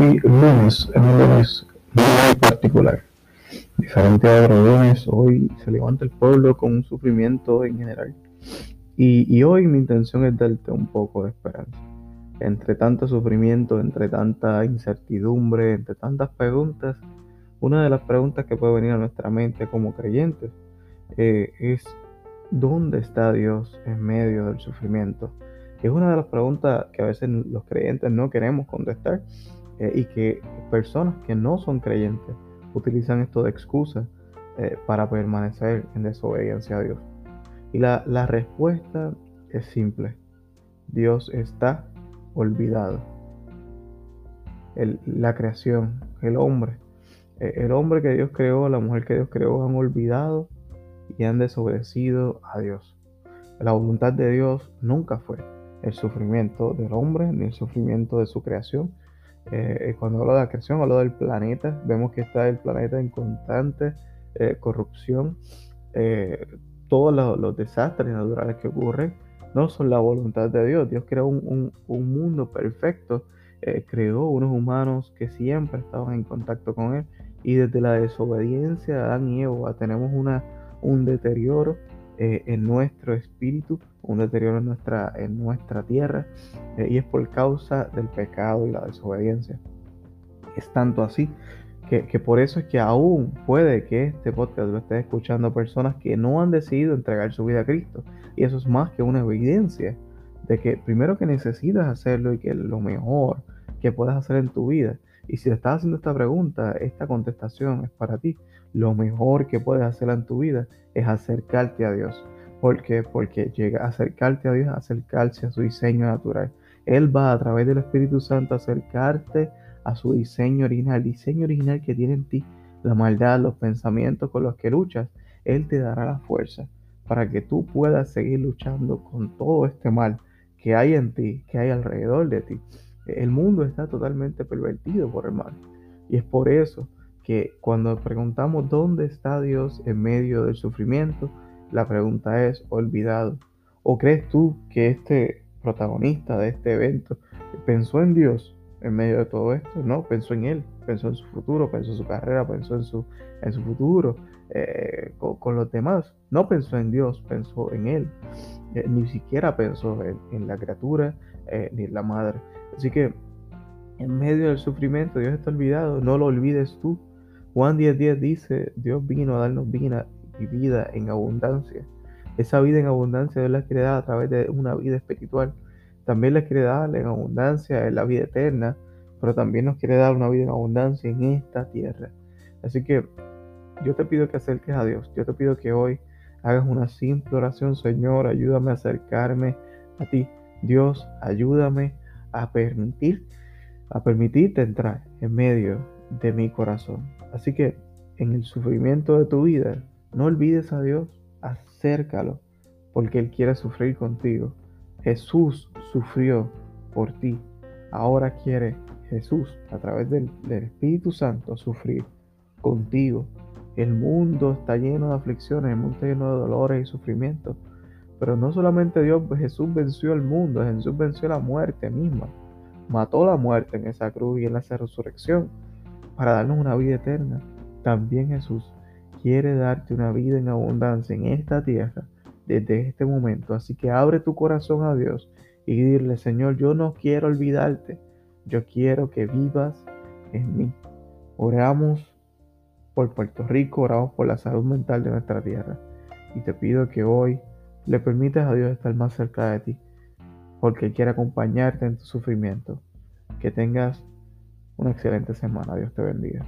Hoy lunes, en un lunes muy particular. Diferente a otros lunes, hoy se levanta el pueblo con un sufrimiento en general. Y, y hoy mi intención es darte un poco de esperanza. Entre tanto sufrimiento, entre tanta incertidumbre, entre tantas preguntas, una de las preguntas que puede venir a nuestra mente como creyentes eh, es ¿dónde está Dios en medio del sufrimiento? Es una de las preguntas que a veces los creyentes no queremos contestar eh, y que personas que no son creyentes utilizan esto de excusa eh, para permanecer en desobediencia a Dios. Y la, la respuesta es simple. Dios está olvidado. El, la creación, el hombre, el hombre que Dios creó, la mujer que Dios creó han olvidado y han desobedecido a Dios. La voluntad de Dios nunca fue el sufrimiento del hombre ni el sufrimiento de su creación. Eh, cuando hablo de la creación, hablo del planeta. Vemos que está el planeta en constante eh, corrupción. Eh, todos los, desastres naturales que ocurren no son la voluntad de Dios. Dios creó un, un mundo perfecto. creó unos humanos que siempre estaban en contacto con Él. Y desde la desobediencia de Adán y Eva tenemos una un deterioro eh, en nuestro espíritu, un deterioro en nuestra, en nuestra tierra, eh, y es por causa del pecado y la desobediencia. Es tanto así que, que, por eso es que aún puede que este podcast lo esté escuchando personas que no han decidido entregar su vida a Cristo. Y eso es más que una evidencia de que primero que necesitas hacerlo y que lo mejor que puedas hacer en tu vida. Y si te estás haciendo esta pregunta, esta contestación es para ti lo mejor que puedes hacer en tu vida es acercarte a Dios. ¿Por qué? Porque llega a acercarte a Dios, acercarse a su diseño natural. Él va a través del Espíritu Santo a acercarte a su diseño original, el diseño original que tiene en ti, la maldad, los pensamientos con los que luchas. Él te dará la fuerza para que tú puedas seguir luchando con todo este mal que hay en ti, que hay alrededor de ti. El mundo está totalmente pervertido por el mal. Y es por eso que cuando preguntamos dónde está Dios en medio del sufrimiento, la pregunta es olvidado. ¿O crees tú que este protagonista de este evento pensó en Dios en medio de todo esto? No, pensó en Él, pensó en su futuro, pensó en su carrera, pensó en su, en su futuro eh, con, los demás. No pensó en Dios, pensó en Él. Eh, ni siquiera pensó en, la criatura eh, ni en la madre. Así que en medio del sufrimiento Dios está olvidado, no lo olvides tú. Juan 10:10 dice, Dios vino a darnos vida y vida en abundancia. Esa vida en abundancia Dios la quiere dar a través de una vida espiritual. También la quiere en abundancia en la vida eterna, pero también nos quiere dar una vida en abundancia en esta tierra. Así que yo te pido que acerques a Dios. Yo te pido que hoy hagas una simple oración, Señor, ayúdame a acercarme a ti. Dios, ayúdame a permitir, a permitirte entrar en medio de mi corazón. Así que en el sufrimiento de tu vida, no olvides a Dios, acércalo, porque Él quiere sufrir contigo. Jesús sufrió por ti. Ahora quiere Jesús, a través del, Espíritu Santo, sufrir contigo. El mundo está lleno de aflicciones, el mundo está lleno de dolores y sufrimientos. Pero no solamente Dios, Jesús venció al mundo, Jesús venció la muerte misma. Mató la muerte en esa cruz y en esa resurrección para darnos una vida eterna. También Jesús quiere darte una vida en abundancia en esta tierra desde este momento. Así que abre tu corazón a Dios y dile, Señor, yo no quiero olvidarte. Yo quiero que vivas en mí. Oramos por Puerto Rico, oramos por la salud mental de nuestra tierra. Y te pido que hoy le permitas a Dios estar más cerca de ti, porque quiere acompañarte en tu sufrimiento. Que tengas una excelente semana. Dios te bendiga.